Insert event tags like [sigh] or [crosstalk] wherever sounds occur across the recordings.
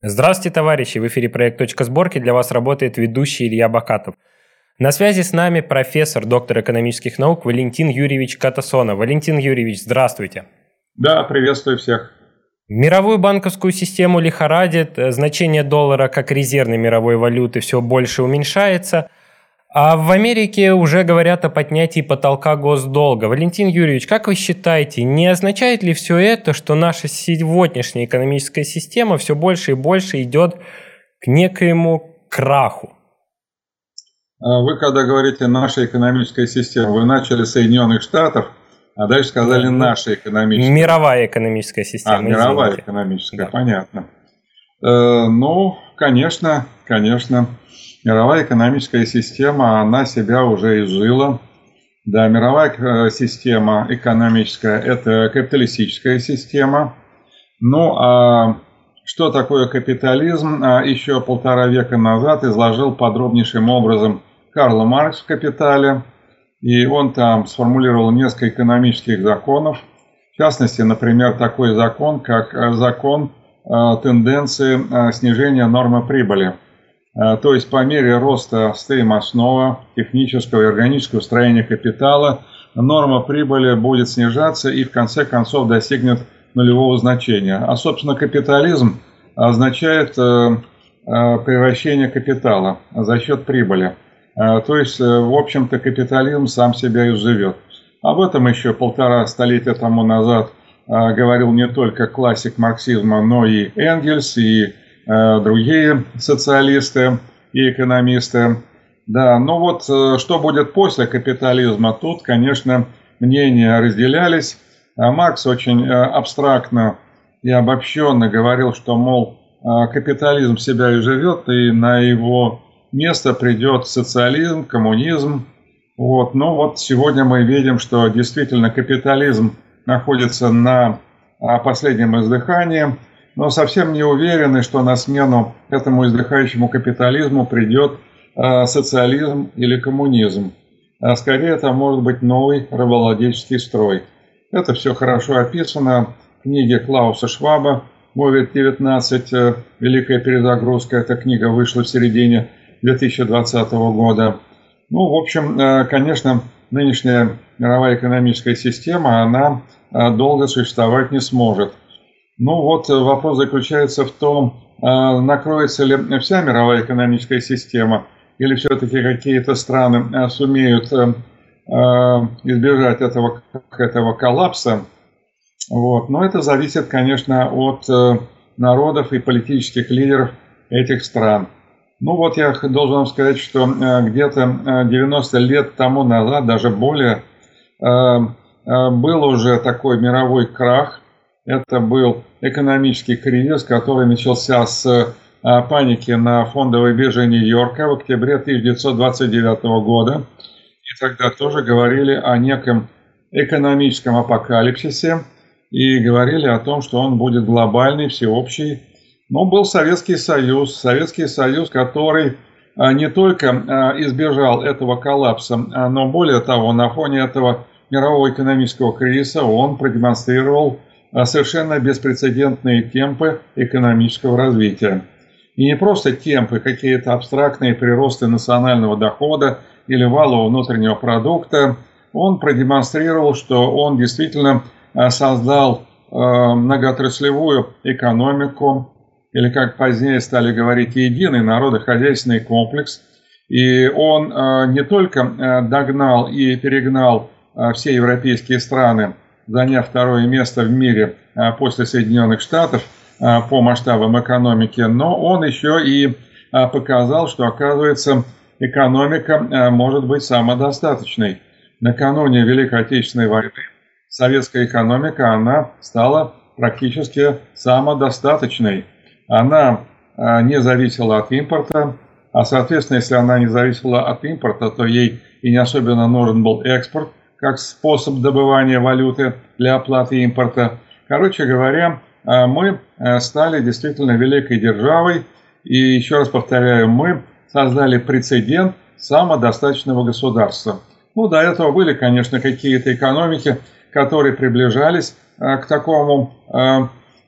Здравствуйте, товарищи! В эфире проект «Точка сборки». Для вас работает ведущий Илья Бакатов. На связи с нами профессор, доктор экономических наук Валентин Юрьевич Катасонов. Валентин Юрьевич, здравствуйте. Да, приветствую всех. Мировую банковскую систему лихорадит, значение доллара как резервной мировой валюты все больше уменьшается – а в Америке уже говорят о поднятии потолка госдолга. Валентин Юрьевич, как вы считаете, не означает ли все это, что наша сегодняшняя экономическая система все больше и больше идет к некоему краху? А вы когда говорите «наша экономическая система», вы начали с Соединенных Штатов, а дальше сказали «наша экономическая». Мировая экономическая система. А, мировая извините. экономическая, да. понятно. Э, ну, конечно, конечно мировая экономическая система, она себя уже изжила. Да, мировая э, система экономическая – это капиталистическая система. Ну, а что такое капитализм, а еще полтора века назад изложил подробнейшим образом Карл Маркс в «Капитале». И он там сформулировал несколько экономических законов. В частности, например, такой закон, как э, закон э, тенденции снижения нормы прибыли – то есть по мере роста стейм-основа, технического и органического строения капитала, норма прибыли будет снижаться и в конце концов достигнет нулевого значения. А, собственно, капитализм означает э, э, превращение капитала за счет прибыли. То есть, э, в общем-то, капитализм сам себя изживет. Об этом еще полтора столетия тому назад говорил не только классик марксизма, но и Энгельс, и Э, другие социалисты и экономисты. Да, ну вот э, что будет после капитализма, тут, конечно, мнения разделялись. А Маркс очень э, абстрактно и обобщенно говорил, что, мол, капитализм себя и живет, и на его место придет социализм, коммунизм. Вот. Но вот сегодня мы видим, что действительно капитализм находится на последнем издыхании – но совсем не уверены, что на смену этому издыхающему капитализму придет э, социализм или коммунизм. А скорее это может быть новый рабовладельческий строй. Это все хорошо описано в книге Клауса Шваба «Мовит-19. Э, Великая перезагрузка». Эта книга вышла в середине 2020 года. Ну, в общем, э, конечно, нынешняя мировая экономическая система, она э, долго существовать не сможет – ну вот э, вопрос заключается в том, э, накроется ли вся мировая экономическая система, или все-таки какие-то страны э, сумеют избежать этого, этого коллапса. Вот. Но это зависит, конечно, от народов и политических лидеров этих стран. Ну вот я должен вам сказать, что где-то 90 лет тому назад, даже более, был уже такой мировой крах – это был экономический кризис, который начался с а, паники на фондовой бирже Нью-Йорка в октябре 1929 года. И тогда тоже говорили о неком экономическом апокалипсисе и говорили о том, что он будет глобальный, всеобщий. Но был Советский Союз, Советский Союз, который а, не только а, избежал этого коллапса, но более того, на фоне этого мирового экономического кризиса он продемонстрировал а совершенно беспрецедентные темпы экономического развития. И не просто темпы, какие-то абстрактные приросты национального дохода или валового внутреннего продукта. Он продемонстрировал, что он действительно а, создал а, многоотраслевую экономику, или как позднее стали говорить, единый народохозяйственный комплекс. И он не только догнал и перегнал все европейские страны заняв второе место в мире а, после Соединенных Штатов а, по масштабам экономики, но он еще и а, показал, что, оказывается, экономика может быть самодостаточной. Накануне Великой Отечественной войны советская экономика, она стала практически самодостаточной. Она не зависела от импорта, а, соответственно, если она не зависела от импорта, то ей и не особенно нужен был экспорт, как способ добывания валюты для оплаты импорта. Короче говоря, э, мы э, стали действительно великой державой, и еще раз повторяю, мы создали прецедент самодостаточного государства. Ну, до этого были, конечно, какие-то экономики, которые приближались э, к такому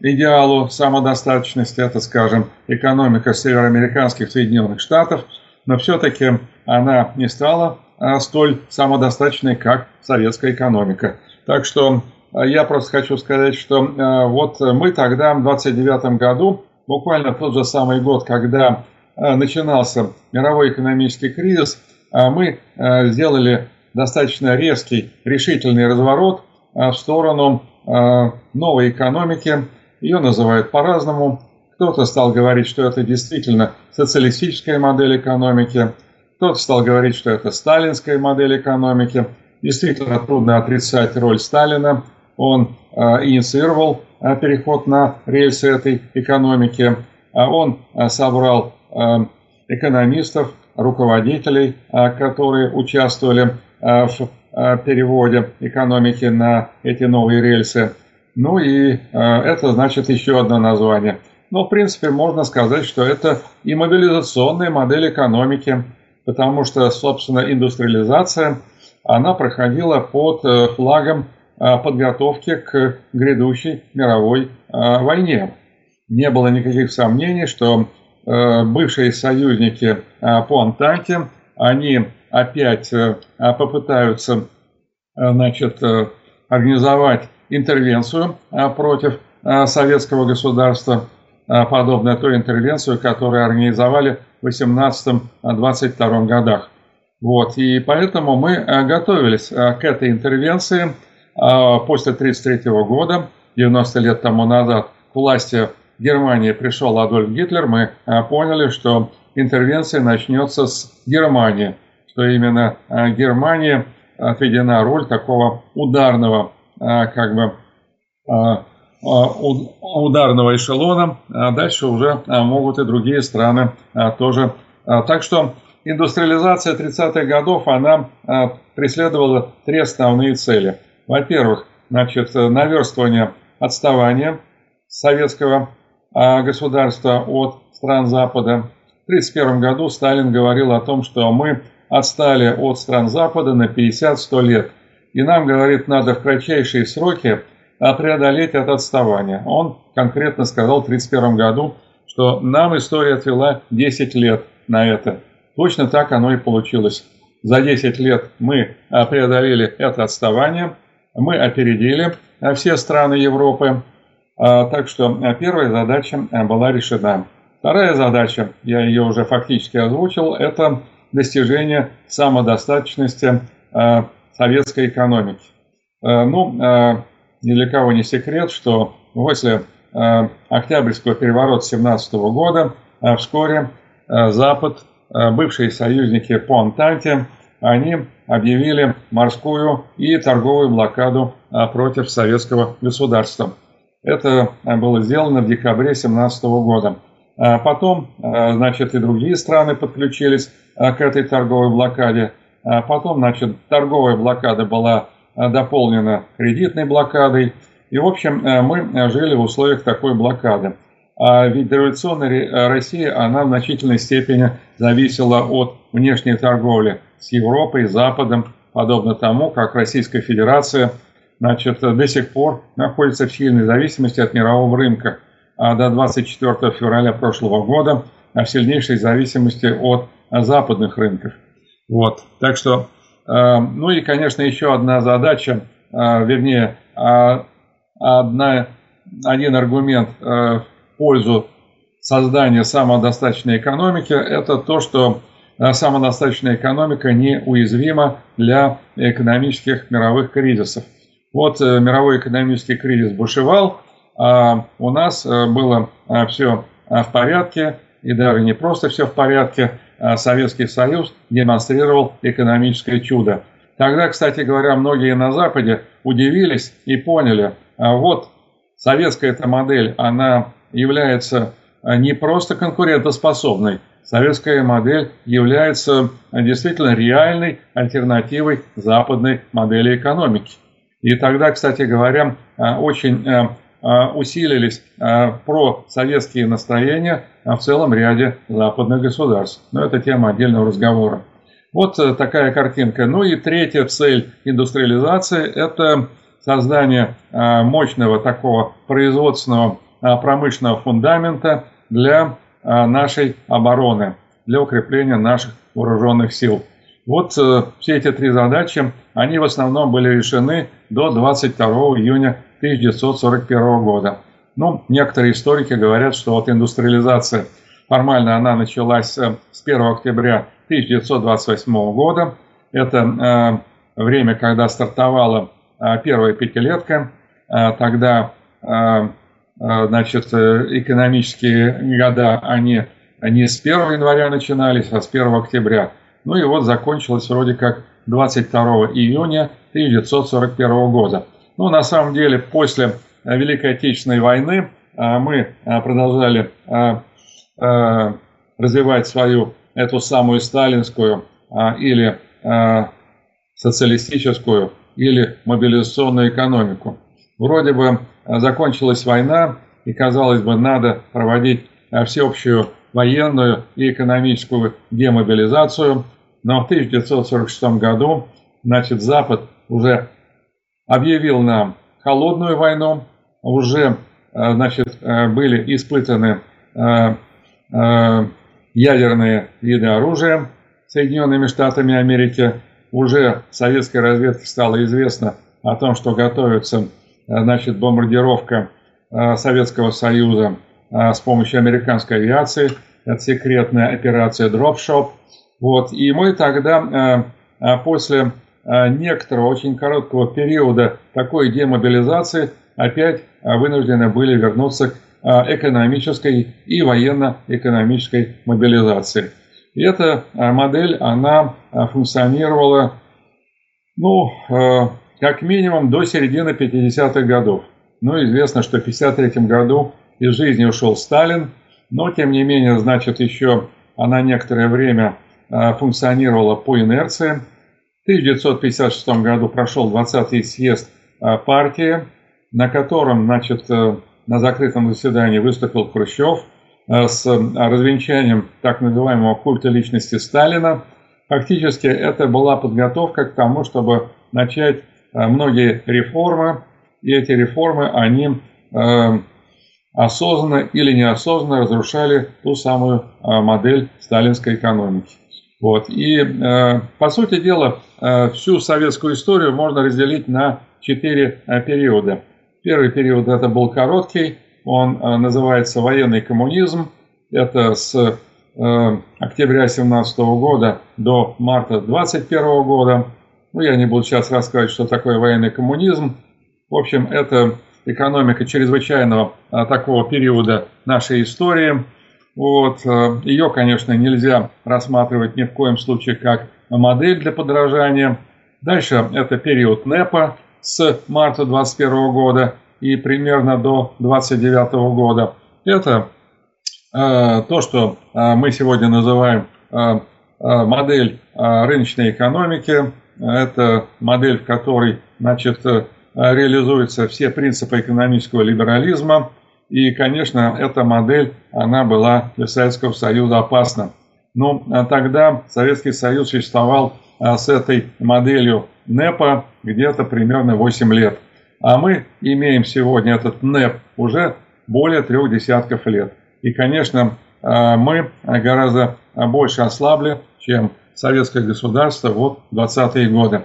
идеалу самодостаточности, это, скажем, экономика североамериканских Соединенных Штатов, но все-таки она не стала столь самодостаточной, как советская экономика. Так что я просто хочу сказать, что вот мы тогда, в 29 году, буквально тот же самый год, когда начинался мировой экономический кризис, мы сделали достаточно резкий, решительный разворот в сторону новой экономики. Ее называют по-разному. Кто-то стал говорить, что это действительно социалистическая модель экономики, кто-то стал говорить, что это сталинская модель экономики. Действительно трудно отрицать роль Сталина. Он инициировал переход на рельсы этой экономики. а Он собрал экономистов, руководителей, которые участвовали в переводе экономики на эти новые рельсы. Ну и это значит еще одно название. Но, в принципе, можно сказать, что это и мобилизационная модель экономики, потому что, собственно, индустриализация, она проходила под э, флагом подготовки к грядущей мировой войне. Не было никаких сомнений, что э, бывшие союзники по Антанте, они опять э, попытаются значит, организовать интервенцию против советского государства, подобную той интервенцию, которую организовали 18-22 годах. Вот, и поэтому мы готовились к этой интервенции – после 1933 года, 90 лет тому назад, к власти Германии пришел Адольф Гитлер, мы поняли, что интервенция начнется с Германии, что именно Германии отведена роль такого ударного, как бы, ударного эшелона, а дальше уже могут и другие страны тоже. Так что индустриализация 30-х годов, она преследовала три основные цели – во-первых, значит, наверстывание отставания советского а, государства от стран Запада. В 1931 году Сталин говорил о том, что мы отстали от стран Запада на 50-100 лет. И нам, говорит, надо в кратчайшие сроки а, преодолеть это отставание. Он конкретно сказал в 1931 году, что нам история отвела 10 лет на это. Точно так оно и получилось. За 10 лет мы а, преодолели это отставание – мы опередили э, все страны Европы, а, так что первая задача была решена. Вторая задача, я ее уже фактически озвучил, это достижение самодостаточности советской экономики. Ну, ни для кого не секрет, что после Октябрьского переворота 17 года вскоре Запад, бывшие союзники по Антанте, они объявили морскую и торговую блокаду против советского государства. Это было сделано в декабре 2017 года. Потом, значит, и другие страны подключились к этой торговой блокаде. Потом, значит, торговая блокада была дополнена кредитной блокадой. И, в общем, мы жили в условиях такой блокады. А ведь революционная Россия, она в значительной степени зависела от внешней торговли с Европой, Западом, подобно тому, как Российская Федерация значит, до сих пор находится в сильной зависимости от мирового рынка, а до 24 февраля прошлого года в сильнейшей зависимости от западных рынков. Вот. Так что, э, ну и, конечно, еще одна задача, э, вернее, э, одна, один аргумент в пользу создания самодостаточной экономики – это то, что самодостаточная экономика неуязвима для экономических мировых кризисов. Вот э, мировой экономический кризис бушевал, а у нас э, было э, все в порядке, и даже не просто все в порядке, а Советский Союз демонстрировал экономическое чудо. Тогда, кстати говоря, многие на Западе удивились и поняли, а вот советская эта модель, она является не просто конкурентоспособной, советская модель является действительно реальной альтернативой западной модели экономики. И тогда, кстати говоря, очень э, э, усилились э, про советские настроения в целом ряде западных государств. Но это тема отдельного разговора. Вот такая картинка. Ну и третья цель индустриализации – это создание мощного такого производственного промышленного фундамента для нашей обороны, для укрепления наших вооруженных сил. Вот все эти три задачи, они в основном были решены до 22 июня 1941 года. Ну, некоторые историки говорят, что вот индустриализация, формально она началась с 1 октября 1928 года. Это э, время, когда стартовала э, первая пятилетка. Э, тогда э, э значит, э, экономические года, они не с 1 января начинались, а с 1 октября. Ну и вот закончилось вроде как 22 июня 1941 года. Ну, на самом деле, после Великой Отечественной войны мы продолжали развивать свою эту самую сталинскую или социалистическую или мобилизационную экономику. Вроде бы закончилась война, и, казалось бы, надо проводить всеобщую военную и экономическую демобилизацию, но в 1946 году значит, Запад уже объявил нам холодную войну, уже значит, были испытаны ядерные виды оружия Соединенными Штатами Америки. Уже советской разведке стало известно о том, что готовится значит, бомбардировка э, Советского Союза э, с помощью американской авиации. Это секретная операция Dropshop. Вот. И мы тогда э, после некоторого очень короткого периода такой демобилизации опять вынуждены были вернуться к а, экономической и военно-экономической мобилизации. И эта а, модель, она а, функционировала, ну, как минимум до середины 50-х годов. Ну, известно, что в 1953 году из жизни ушел Сталин, но, тем не менее, значит, еще она некоторое время функционировала по инерции. В 1956 году прошел 20-й съезд партии, на котором, значит, на закрытом заседании выступил Хрущев э, с э, развенчанием так называемого культа личности Сталина. Фактически это была подготовка к тому, чтобы начать э, многие реформы, и эти реформы, они осознанно или неосознанно разрушали ту самую модель сталинской экономики. Вот. И, по сути дела, всю советскую историю можно разделить на четыре периода. Первый период это был короткий, он э, называется военный коммунизм. Это с э, октября 17 года до марта 21 года. Ну, я не буду сейчас рассказывать, что такое военный коммунизм. В общем, это экономика чрезвычайного э, такого периода нашей истории. Вот. Ее, конечно, нельзя рассматривать ни в коем случае как модель для подражания. Дальше это период НЭПа, с марта 2021 года и примерно до 29 года. Это э, то, что э, мы сегодня называем э, э модель э, рыночной экономики. Это модель, в которой значит, э, реализуются все принципы экономического либерализма. И, конечно, эта модель, она была для Советского Союза опасна. Но тогда Советский Союз существовал с этой моделью НЭПа где-то примерно 8 лет. А мы имеем сегодня этот НЭП уже более трех десятков лет. И, конечно, а, мы гораздо больше ослабли, чем советское государство вот 20-е годы.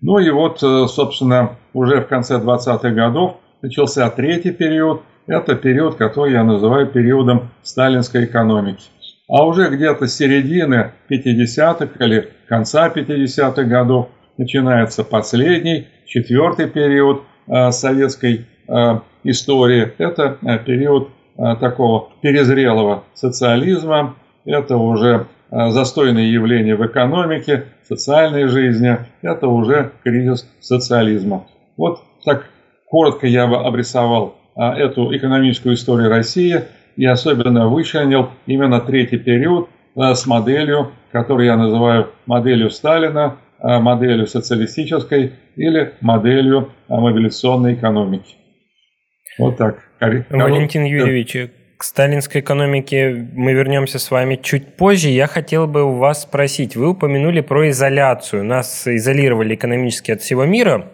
Ну и вот, э, собственно, уже в конце 20-х годов начался третий период. Это период, который я называю периодом сталинской экономики. А уже где-то с середины 50-х или конца 50-х годов начинается последний, четвертый период э, советской э, истории. Это э, период такого перезрелого социализма. Это уже застойные явления в экономике, социальной жизни. Это уже кризис социализма. Вот так коротко я бы обрисовал эту экономическую историю России и особенно вычленил именно третий период с моделью, которую я называю моделью Сталина, Э, моделью социалистической или моделью мобилизационной экономики. Вот так. Валентин Юрьевич, к сталинской экономике мы вернемся с вами чуть позже. Я хотел бы у вас спросить, вы упомянули про изоляцию. Нас изолировали экономически от всего мира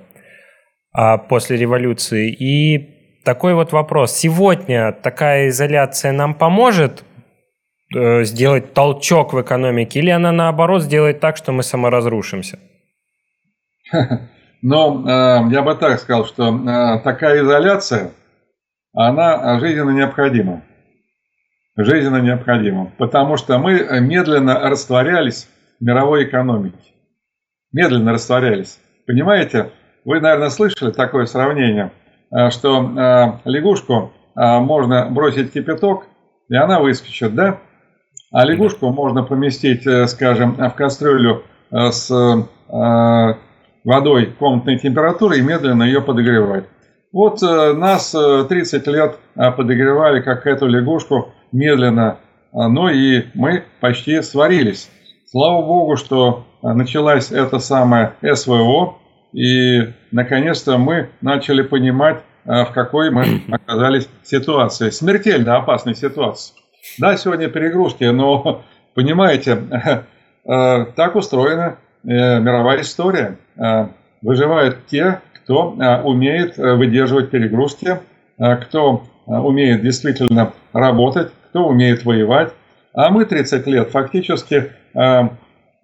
а после революции. И такой вот вопрос. Сегодня такая изоляция нам поможет э, сделать толчок в экономике, или она наоборот сделает так, что мы саморазрушимся? [laughs] Но э, я бы так сказал, что э, такая изоляция, она жизненно необходима. Жизненно необходима. Потому что мы медленно растворялись в мировой экономике. Медленно растворялись. Понимаете, вы, наверное, слышали такое сравнение, что э, лягушку э, можно бросить кипяток, и она выскочит, да? А лягушку можно поместить, скажем, в кастрюлю с водой комнатной температуры и медленно ее подогревать. Вот нас 30 лет подогревали, как эту лягушку, медленно, но и мы почти сварились. Слава Богу, что началась эта самая СВО, и, наконец-то, мы начали понимать, э, в какой мы [clears throat] оказались ситуации. Смертельно опасной ситуации. Да, сегодня перегрузки, но, [laughs] понимаете, [laughs] э, так устроена э, мировая история. Выживают те, кто умеет выдерживать перегрузки, кто умеет действительно работать, кто умеет воевать. А мы 30 лет фактически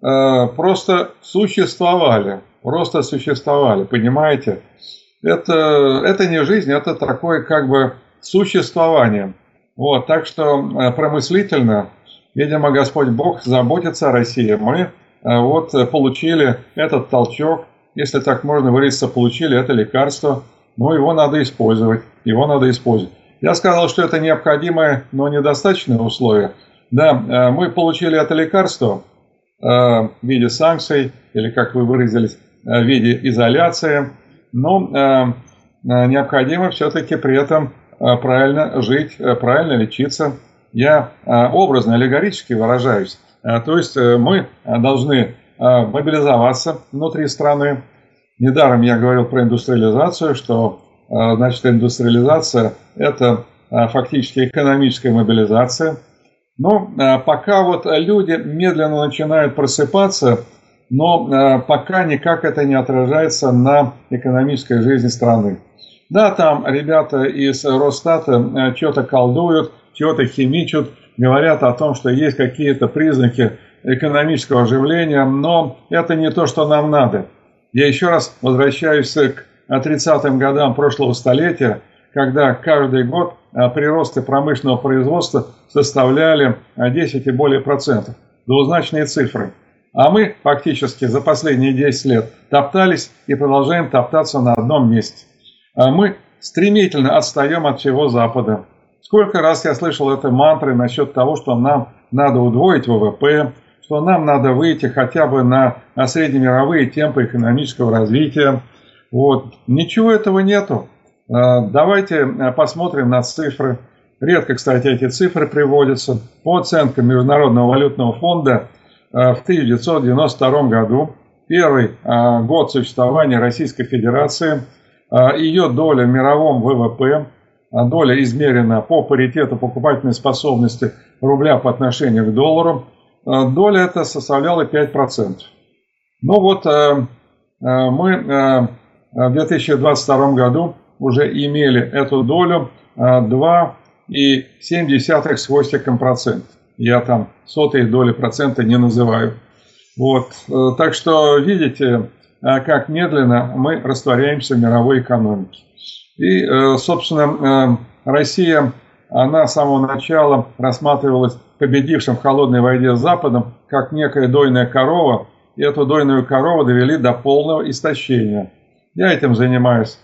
просто существовали просто существовали, понимаете? Это, это не жизнь, это такое как бы существование. Вот, так что э, промыслительно, видимо, Господь Бог заботится о России. Мы э, вот получили этот толчок, если так можно выразиться, получили это лекарство, но его надо использовать, его надо использовать. Я сказал, что это необходимое, но недостаточное условие. Да, э, мы получили это лекарство в виде санкций, или, как вы выразились, в виде изоляции, но э, э, необходимо все-таки при этом правильно жить, правильно лечиться. Я образно, аллегорически выражаюсь. То есть мы должны мобилизоваться внутри страны. Недаром я говорил про индустриализацию, что значит индустриализация – это фактически экономическая мобилизация. Но пока вот люди медленно начинают просыпаться – но э, пока никак это не отражается на экономической жизни страны. Да, там ребята из Росстата э, что-то колдуют, что-то химичат, говорят о том, что есть какие-то признаки экономического оживления, но это не то, что нам надо. Я еще раз возвращаюсь к 30-м годам прошлого столетия, когда каждый год э, приросты промышленного производства составляли 10 и более процентов. Двузначные цифры. А мы фактически за последние 10 лет топтались и продолжаем топтаться на одном месте. А мы стремительно отстаем от всего Запада. Сколько раз я слышал это мантры насчет того, что нам надо удвоить ВВП, что нам надо выйти хотя бы на, на среднемировые темпы экономического развития. Вот. Ничего этого нету. А, давайте а, посмотрим на цифры. Редко, кстати, эти цифры приводятся. По оценкам Международного валютного фонда – в 1992 году, первый э, год существования Российской Федерации, э, ее доля в мировом ВВП, доля измерена по паритету покупательной способности рубля по отношению к доллару, доля эта составляла 5%. Ну вот мы в 2022 году уже имели эту долю 2,7 с хвостиком процента. Я там сотые доли процента не называю. Вот. Э, так что видите, э, как медленно мы растворяемся в мировой экономике. И, э, собственно, Россия, она с самого начала рассматривалась победившим в холодной войне с Западом как некая дойная корова, и эту дойную корову довели до полного истощения. Я этим занимаюсь,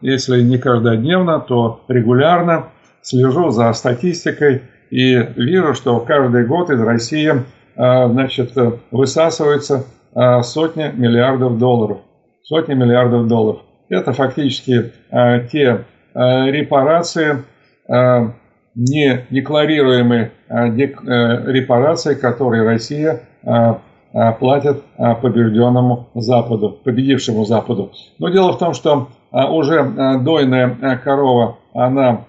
если не каждодневно, то регулярно, слежу за статистикой, и вижу, что каждый год из России а, значит, высасывается а, сотни миллиардов долларов. Сотни миллиардов долларов. Это фактически те репарации, не декларируемые репарации, которые Россия платит побежденному Западу, победившему Западу. Но дело в том, что уже дойная корова, она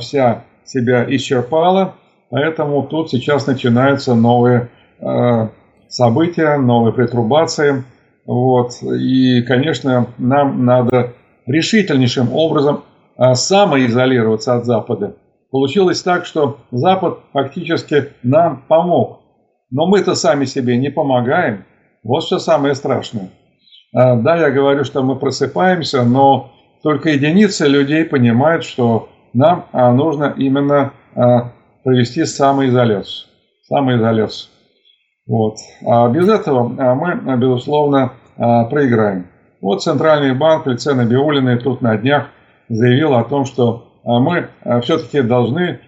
вся себя исчерпала, поэтому тут сейчас начинаются новые э, события, новые претрубации. Вот. И, конечно, нам надо решительнейшим образом самоизолироваться от Запада. Получилось так, что Запад фактически нам помог. Но мы-то сами себе не помогаем. Вот что самое страшное. Да, я говорю, что мы просыпаемся, но только единицы людей понимают, что нам нужно именно провести самоизоляцию. Самоизоляцию. Вот. А без этого мы, безусловно, проиграем. Вот Центральный банк в лице Набиулиной тут на днях заявил о том, что мы все-таки должны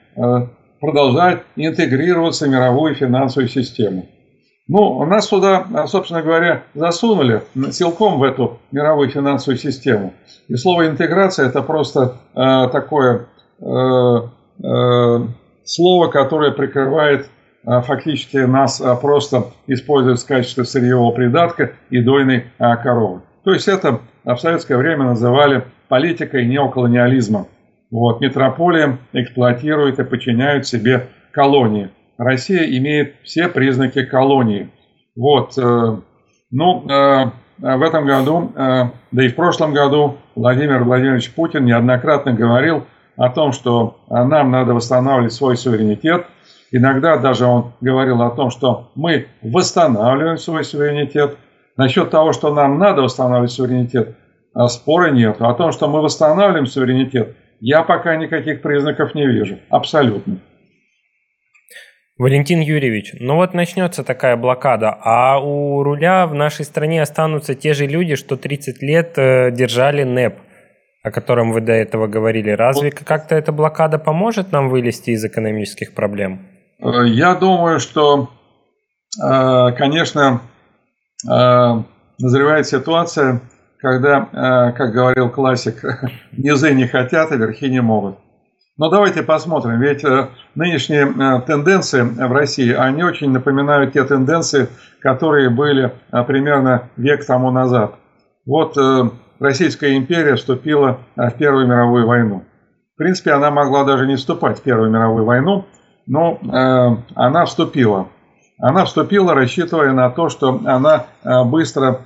продолжать интегрироваться в мировую финансовую систему. Ну, нас туда, собственно говоря, засунули силком в эту мировую финансовую систему. И слово интеграция это просто э, такое слово, которое прикрывает э, фактически нас э, просто используют в качестве сырьевого придатка и дойной э, коровы. То есть это в советское время называли политикой неоколониализма. Вот, метрополия эксплуатирует и подчиняют себе колонии. Россия имеет все признаки колонии. Вот, э, ну, э, в этом году, э, да и в прошлом году Владимир Владимирович Путин неоднократно говорил о том, что нам надо восстанавливать свой суверенитет. Иногда даже он говорил о том, что мы восстанавливаем свой суверенитет. Насчет того, что нам надо восстанавливать суверенитет, спора нет. О том, что мы восстанавливаем суверенитет, я пока никаких признаков не вижу. Абсолютно. Валентин Юрьевич, ну вот начнется такая блокада, а у руля в нашей стране останутся те же люди, что 30 лет э, держали НЭП, о котором вы до этого говорили. Разве как-то эта блокада поможет нам вылезти из экономических проблем? Э, я думаю, что, э, конечно, назревает ситуация, когда, как говорил классик, [laughs] низы не хотят, а верхи не могут. Но давайте посмотрим, ведь э, нынешние э, тенденции в России, они очень напоминают те тенденции, которые были э, примерно век тому назад. Вот Российская империя вступила в Первую мировую войну. В принципе, она могла даже не вступать в Первую мировую войну, но она вступила. Она вступила, рассчитывая на то, что она быстро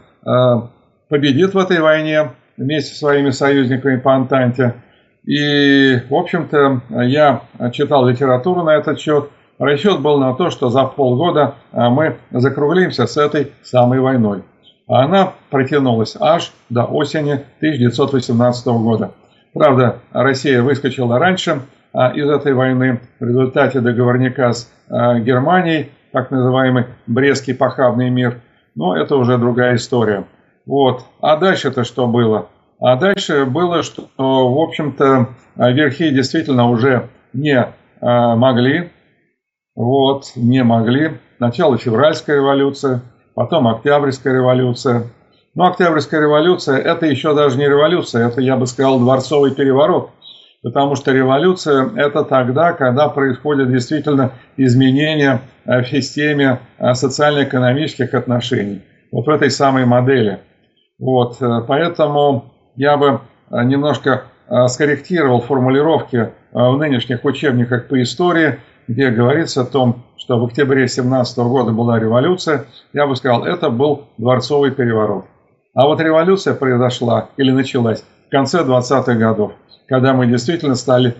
победит в этой войне вместе со своими союзниками по Антанте – и, в общем-то, я читал литературу на этот счет. Расчет был на то, что за полгода а, мы закруглимся с этой самой войной. А она протянулась аж до осени 1918 года. Правда, Россия выскочила раньше а, из этой войны в результате договорника с Германией, так называемый Брестский похабный мир. Но это уже другая история. Вот. А дальше-то что было? А дальше было, что, в общем-то, верхи действительно уже не а, могли, вот, не могли. Сначала февральская революция, потом октябрьская революция. Но октябрьская революция – это еще даже не революция, это, я бы сказал, дворцовый переворот. Потому что революция – это тогда, когда происходят действительно изменения в системе социально-экономических отношений. Вот в этой самой модели. Вот, э, поэтому я бы э, немножко э, скорректировал формулировки э, в нынешних учебниках по истории, где говорится о том, что в октябре 17 года была революция, я бы сказал, это был дворцовый переворот. А вот революция произошла или началась в конце 20-х годов, когда мы действительно стали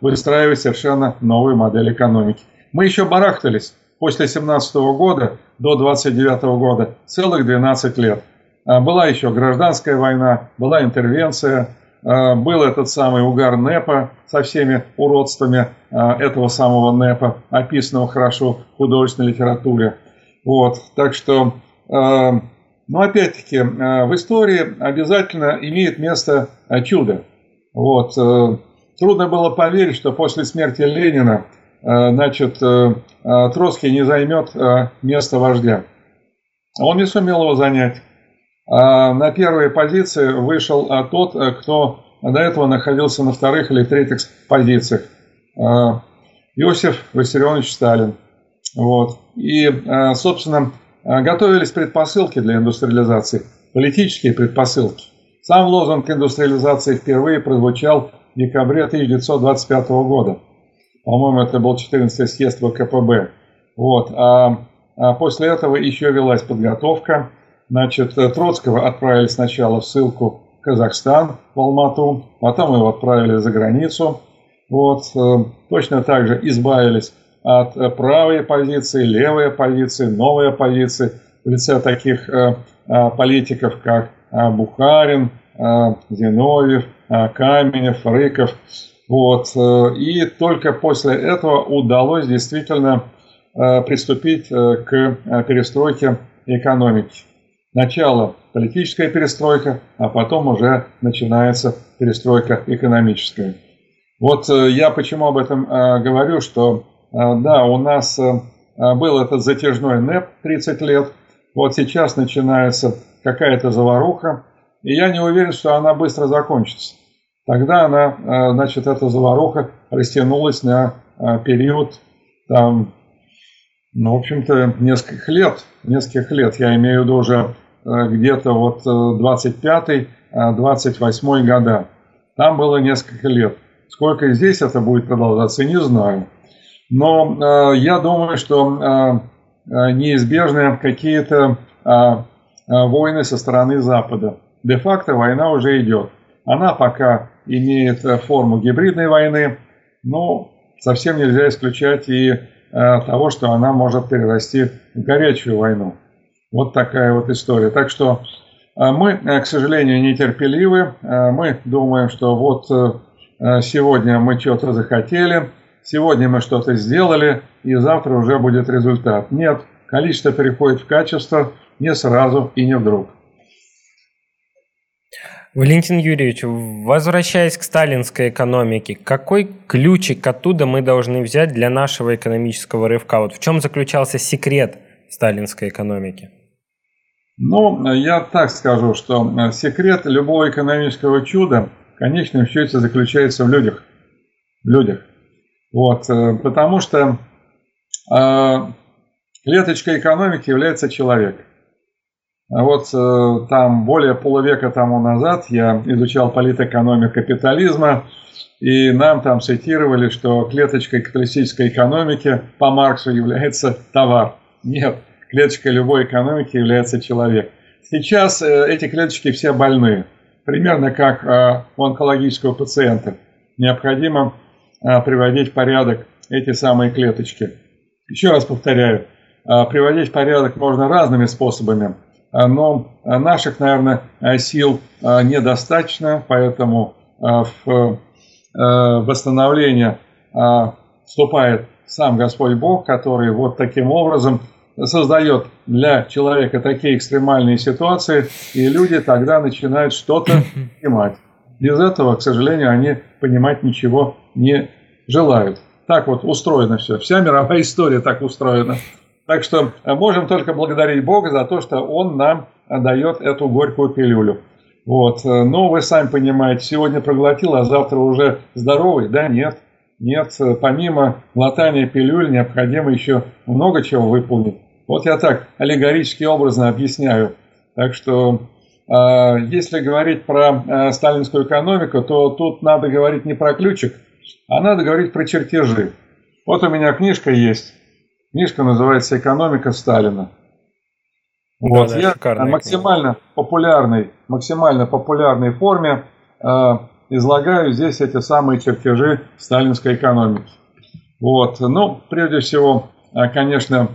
выстраивать совершенно новую модель экономики. Мы еще барахтались после 17 года до 29 года целых 12 лет. А, была еще гражданская война, была интервенция, был этот самый угар НЭПа со всеми уродствами а, этого самого НЭПа, описанного хорошо в художественной литературе. Вот, так что, ну опять-таки, в истории обязательно имеет место чудо. Вот, трудно было поверить, что после смерти Ленина, значит, Троцкий не займет место вождя. Он не сумел его занять. А на первые позиции вышел а, тот, э, кто до этого находился на вторых или третьих позициях. А, Иосиф Виссарионович Сталин. Вот. И, собственно, готовились предпосылки для индустриализации, политические предпосылки. Сам лозунг индустриализации впервые прозвучал в декабре 1925 года. По-моему, это был 14-й съезд ВКПБ. Вот. А, а после этого еще велась подготовка Значит, э, Троцкого отправили сначала в ссылку Казахстан, в Алмату, потом его отправили за границу. Вот, точно так же избавились от правой позиции, левой позиции, новой позиции в лице таких политиков, как Бухарин, Зиновьев, Каменев, Рыков. Вот. И только после этого удалось действительно приступить к перестройке экономики. Начало политическая перестройка, а потом уже начинается перестройка экономическая. Вот я почему об этом говорю, что да, у нас был этот затяжной НЭП 30 лет, вот сейчас начинается какая-то заваруха, и я не уверен, что она быстро закончится. Тогда она, значит, эта заваруха растянулась на период там, ну, в общем-то, нескольких лет, нескольких лет, я имею в виду уже э, где-то вот 25-28 э, года. Там было несколько лет. Сколько здесь это будет продолжаться, не знаю. Но э, я думаю, что э, э неизбежны какие-то э, войны со стороны Запада. Де-факто война уже идет. Она пока имеет форму гибридной войны, но совсем нельзя исключать и Э, того, что она может перерасти в горячую войну. Вот такая вот история. Так что э, мы, э, к сожалению, нетерпеливы. Мы думаем, что вот сегодня мы что-то захотели, сегодня мы что-то сделали, и завтра уже будет результат. Нет, количество переходит в качество не сразу и не вдруг. Валентин Юрьевич, возвращаясь к сталинской экономике, какой ключик оттуда мы должны взять для нашего экономического рывка? Вот в чем заключался секрет сталинской экономики? Ну, я так скажу, что э, секрет любого экономического чуда в конечном счете заключается в людях. В людях. Вот, э, потому что э, клеточкой экономики является человек. А вот э, там более полувека тому назад я изучал политэкономию капитализма, и нам там цитировали, что клеточкой капиталистической экономики по Марксу является товар. Нет, клеточкой любой экономики является человек. Сейчас э, эти клеточки все больные, примерно как э, у онкологического пациента. Необходимо приводить в порядок эти самые клеточки. Еще раз повторяю, приводить в порядок можно разными способами – но а, наших, наверное, а, сил недостаточно, поэтому в восстановление вступает сам Господь Бог, который вот таким образом создает для человека такие экстремальные ситуации, и люди тогда начинают что-то [laughs] понимать. Без этого, к сожалению, они понимать ничего не желают. Так вот устроено все. Вся мировая [laughs] история так устроена. Так что э, можем только благодарить Бога за то, что Он нам э, дает эту горькую пилюлю. Вот. Э, но вы сами понимаете, сегодня проглотил, а завтра уже здоровый? Да нет. Нет, помимо глотания пилюль необходимо еще много чего выполнить. Вот я так аллегорически образно объясняю. Так что если говорить про сталинскую экономику, то тут надо говорить не про ключик, а надо говорить про чертежи. Вот у меня книжка есть Книжка называется «Экономика Сталина». Вот, да, я в максимально книга. популярной, максимально популярной форме э, излагаю здесь эти самые чертежи сталинской экономики. Вот, ну, прежде всего, э, конечно,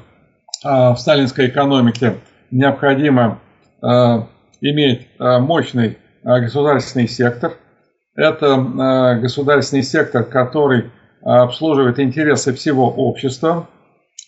э, в сталинской экономике необходимо э, иметь мощный государственный сектор. Это государственный сектор, который обслуживает интересы всего общества,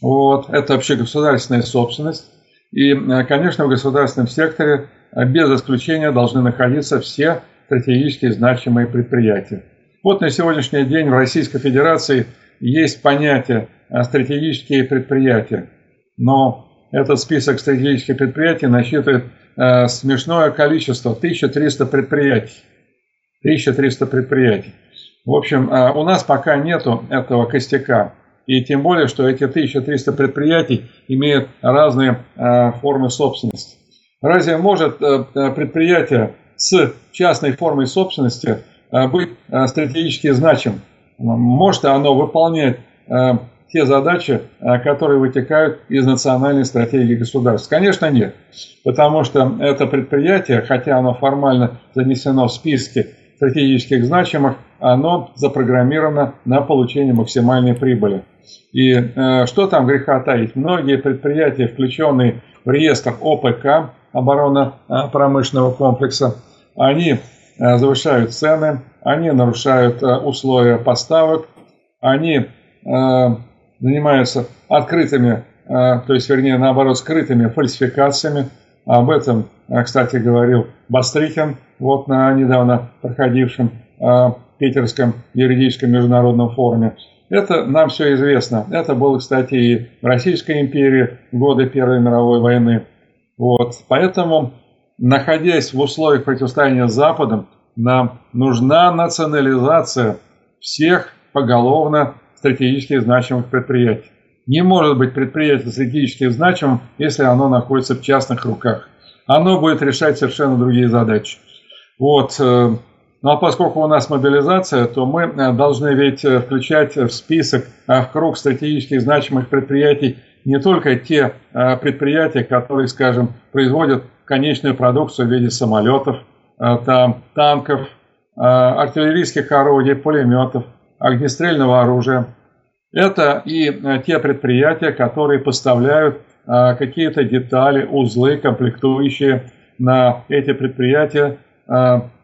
вот, это вообще государственная собственность. И, э, конечно, в государственном секторе э, без исключения должны находиться все стратегически значимые предприятия. Вот на сегодняшний день в Российской Федерации есть понятие э, стратегические предприятия, но этот список стратегических предприятий насчитывает смешное количество, 1300 предприятий. 1300 предприятий. В общем, у нас пока нету этого костяка. И тем более, что эти 1300 предприятий имеют разные э, формы собственности. Разве может э, э, предприятие с частной формой собственности быть стратегически значим? Может оно выполнять те задачи, которые вытекают из национальной стратегии государств? Конечно, нет. Потому что это предприятие, хотя оно формально занесено в списки стратегических значимых, оно запрограммировано на получение максимальной прибыли. И э, что там греха таить? Многие предприятия, включенные в реестр ОПК, оборонно-промышленного комплекса, они э, завышают цены, они нарушают э, условия поставок, они э, занимаются открытыми, э, то есть, вернее, наоборот, скрытыми фальсификациями. Об этом, э, кстати, говорил Бастрихин вот на недавно проходившем э, Питерском юридическом международном форуме. Это нам все известно. Это было, кстати, и в Российской империи в годы Первой мировой войны. Вот. Поэтому, находясь в условиях противостояния с Западом, нам нужна национализация всех поголовно стратегически значимых предприятий. Не может быть предприятие стратегически значимым, если оно находится в частных руках. Оно будет решать совершенно другие задачи. Вот. Э, ну а поскольку у нас мобилизация, то мы э, должны ведь э, включать в список, в круг стратегически значимых предприятий не только те предприятия, которые, скажем, производят конечную продукцию в виде самолетов, там, танков, артиллерийских орудий, пулеметов, огнестрельного оружия. Это и те предприятия, которые поставляют какие-то детали, узлы, комплектующие на эти предприятия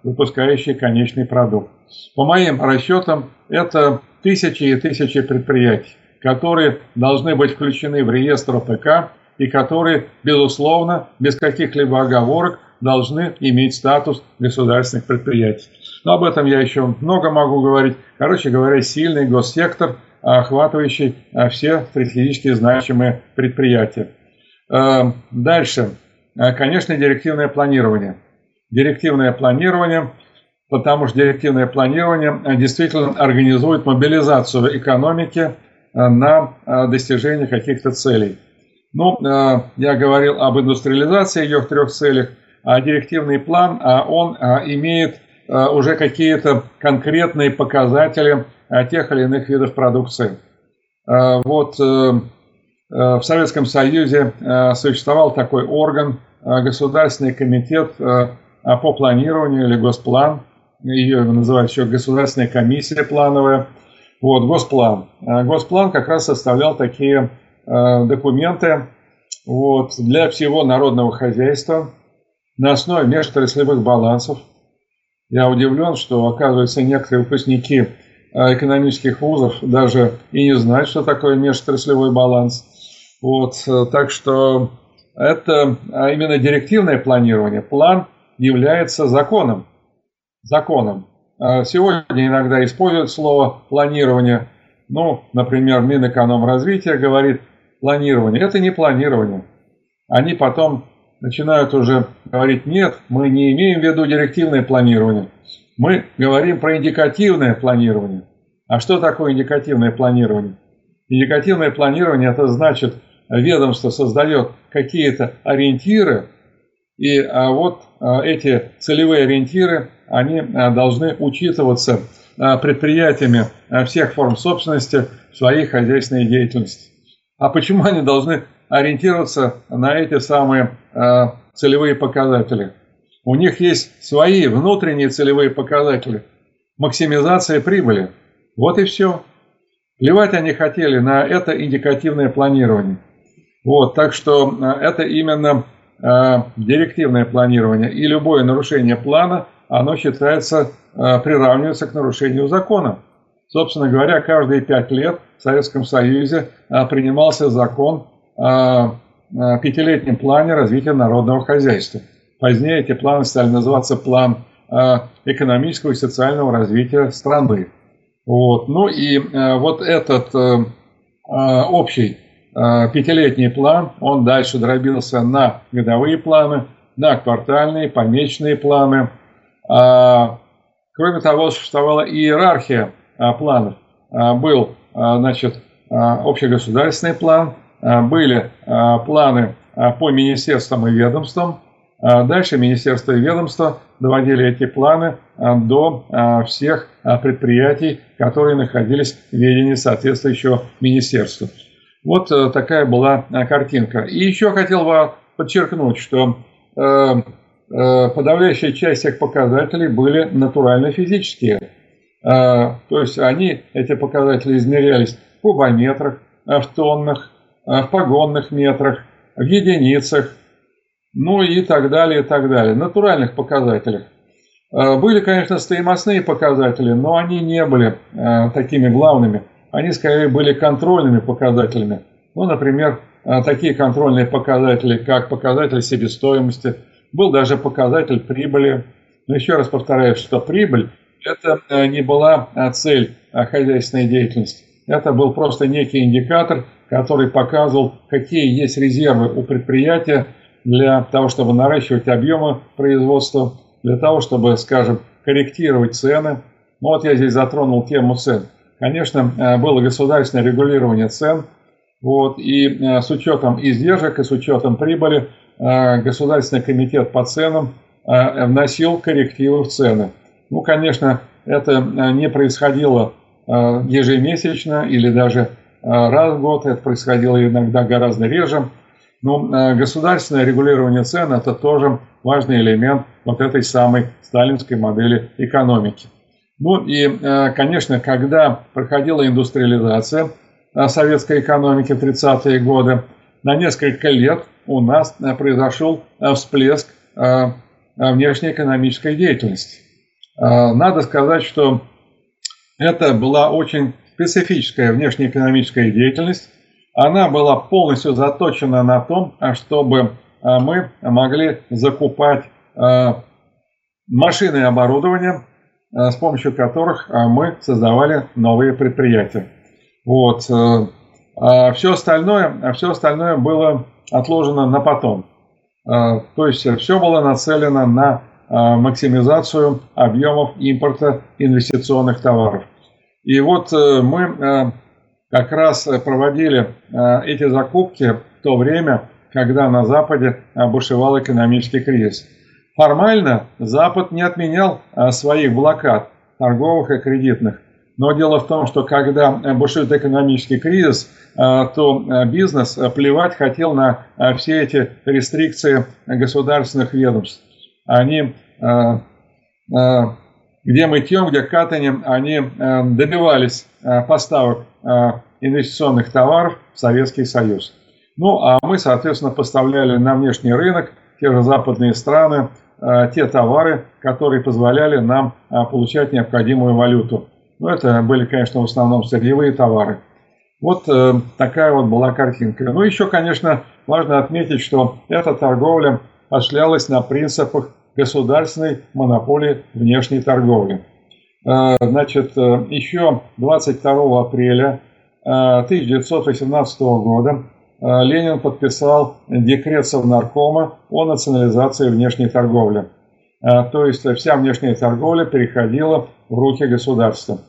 выпускающие конечный продукт. По моим расчетам, это тысячи и тысячи предприятий, которые должны быть включены в реестр ОПК и которые, безусловно, без каких-либо оговорок должны иметь статус государственных предприятий. Но об этом я еще много могу говорить. Короче говоря, сильный госсектор, охватывающий а, все стратегически значимые предприятия. А, дальше. Конечно, директивное планирование директивное планирование, потому что директивное планирование э, действительно организует мобилизацию экономики э, на э, достижение каких-то целей. Ну, я говорил об индустриализации, ее в трех целях, а директивный план, а он имеет уже какие-то конкретные показатели тех или иных видов продукции. Вот в Советском Союзе существовал такой орган, Государственный комитет по планированию или госплан, ее называют еще Государственная комиссия плановая. Вот, госплан. А госплан как раз составлял такие э, документы вот, для всего народного хозяйства на основе межотраслевых балансов. Я удивлен, что, оказывается, некоторые выпускники э, экономических вузов даже и не знают, что такое межотраслевой баланс. Вот, э, так что это а именно директивное планирование, план является законом. Законом. А сегодня иногда используют слово планирование. Ну, например, Минэкономразвития говорит планирование. Это не планирование. Они потом начинают уже говорить, нет, мы не имеем в виду директивное планирование. Мы говорим про индикативное планирование. А что такое индикативное планирование? Индикативное планирование – это значит, ведомство создает какие-то ориентиры, и а, вот а, эти целевые ориентиры, они а, должны учитываться предприятиями всех форм собственности в своей хозяйственной деятельности. А почему они должны ориентироваться на эти самые целевые показатели? У них есть свои внутренние целевые показатели. Максимизация прибыли. Вот и все. Плевать они хотели на это индикативное планирование. Вот, так что это именно директивное планирование и любое нарушение плана, оно считается, э, приравнивается к нарушению закона. Собственно говоря, каждые пять лет в Советском Союзе э, принимался закон о пятилетнем плане развития народного хозяйства. Позднее эти планы стали называться план экономического и социального развития страны. Вот. Ну и вот этот общий Э, пятилетний план, он дальше дробился на годовые планы, на квартальные, помесячные планы. А, кроме того, существовала иерархия а, планов. Был, значит, общегосударственный план, были планы по министерствам и ведомствам, дальше министерство и ведомство доводили эти планы до всех предприятий, которые находились в ведении соответствующего министерства. Вот такая была картинка. И еще хотел бы подчеркнуть, что подавляющая часть этих показателей были натурально-физические. То есть они, эти показатели измерялись в кубометрах, в тоннах, в погонных метрах, в единицах, ну и так далее, и так далее. Натуральных показателях. Э, были, конечно, стоимостные показатели, но они не были э, такими главными. Они скорее были контрольными показателями. Ну, например, э, такие контрольные показатели, как показатель себестоимости, был даже показатель прибыли. Но еще раз повторяю, что прибыль – это не была цель хозяйственной деятельности. Это был просто некий индикатор, который показывал, какие есть резервы у предприятия для того, чтобы наращивать объемы производства, для того, чтобы, скажем, корректировать цены. Ну вот я здесь затронул тему цен. Конечно, э, было государственное регулирование цен, вот, и э, с учетом издержек и с учетом прибыли э, Государственный комитет по ценам вносил коррективы в цены. Ну, конечно, это не происходило ежемесячно или даже раз в год, это происходило иногда гораздо реже. Но ну, государственное регулирование цен – это тоже важный элемент вот этой самой сталинской модели экономики. Ну и, э, конечно, когда проходила индустриализация э, советской экономики в 30-е годы, на несколько лет у нас произошел всплеск внешнеэкономической деятельности. Надо сказать, что это была очень специфическая внешнеэкономическая деятельность, она была полностью заточена на том, чтобы мы могли закупать машины и оборудование, с помощью которых мы создавали новые предприятия. Вот. Э, а все остальное, все остальное было отложено на потом. То есть все было нацелено на максимизацию объемов импорта инвестиционных товаров. И вот э, мы э, как раз э, проводили э, эти закупки в то время, когда на Западе бушевал экономический кризис. Формально Запад не отменял э, своих блокад торговых и кредитных. Но дело в том, что когда бушует экономический кризис, то бизнес плевать хотел на все эти рестрикции государственных ведомств. Они где мытьем, где катанием, они добивались поставок Э, инвестиционных товаров в Советский Союз. Ну, а мы, соответственно, поставляли на внешний рынок, те же западные страны, э, те товары, которые позволяли нам э, получать необходимую валюту. Ну, это были, конечно, в основном сырьевые товары. Вот такая вот была картинка. Ну, еще, конечно, важно отметить, что эта торговля осуществлялась на принципах государственной монополии внешней торговли. Э, значит, э, еще 22 апреля 1918 э, года Ленин подписал декрет Совнаркома о национализации внешней торговли. То есть вся внешняя торговля переходила в руки государства.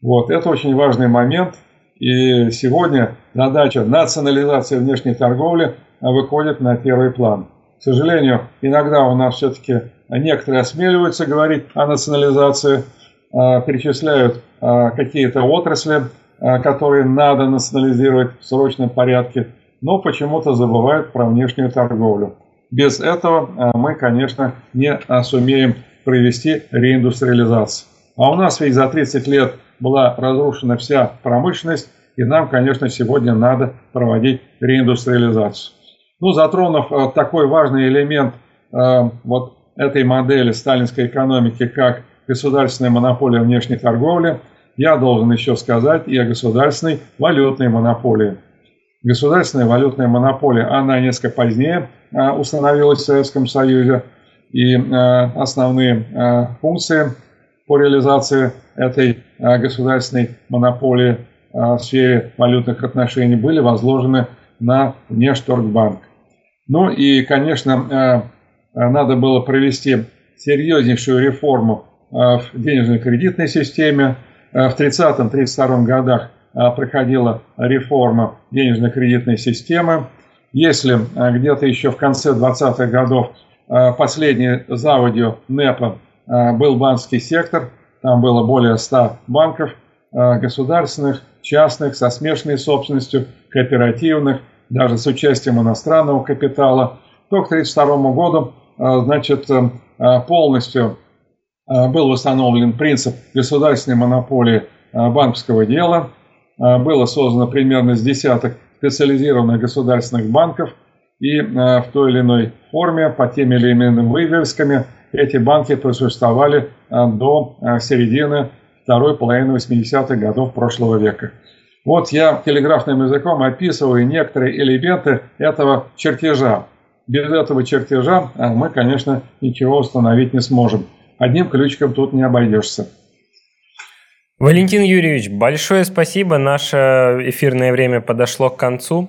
Вот, это очень важный момент. И сегодня задача национализации внешней торговли выходит на первый план. К сожалению, иногда у нас все-таки некоторые осмеливаются говорить о национализации – Э, перечисляют э, какие-то отрасли, э, которые надо национализировать в срочном порядке, но почему-то забывают про внешнюю торговлю. Без этого мы, конечно, не сумеем провести реиндустриализацию. А у нас ведь за 30 лет была разрушена вся промышленность, и нам, конечно, сегодня надо проводить реиндустриализацию. Ну, затронув такой важный элемент вот этой модели сталинской экономики, как государственная монополия внешней торговли, я должен еще сказать и о государственной валютной монополии. Государственная валютная монополия, она несколько позднее а, установилась в Советском Союзе, и а, основные а, функции по реализации этой государственной монополии в сфере валютных отношений были возложены на Внешторгбанк. Ну и, конечно, надо было провести серьезнейшую реформу в денежно-кредитной системе. В 30-32 годах проходила реформа денежно-кредитной системы. Если где-то еще в конце 20-х годов последней заводью НЭПа был банковский сектор. Там было более 100 банков государственных, частных, со смешанной собственностью, кооперативных, даже с участием иностранного капитала. То к 1932 году значит, полностью был установлен принцип государственной монополии банковского дела. Было создано примерно с десяток специализированных государственных банков, и в той или иной форме, по тем или иным вывесками, эти банки просуществовали до середины второй половины 80-х годов прошлого века. Вот я телеграфным языком описываю некоторые элементы этого чертежа. Без этого чертежа мы, конечно, ничего установить не сможем. Одним ключиком тут не обойдешься. Валентин Юрьевич, большое спасибо. Наше эфирное время подошло к концу.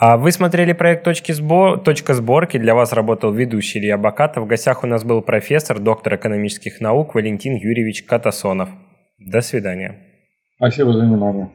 А вы смотрели проект «Точки сбор... «Точка сборки». Для вас работал ведущий Илья Бакатов. В гостях у нас был профессор, доктор экономических наук Валентин Юрьевич Катасонов. До свидания. Спасибо за внимание.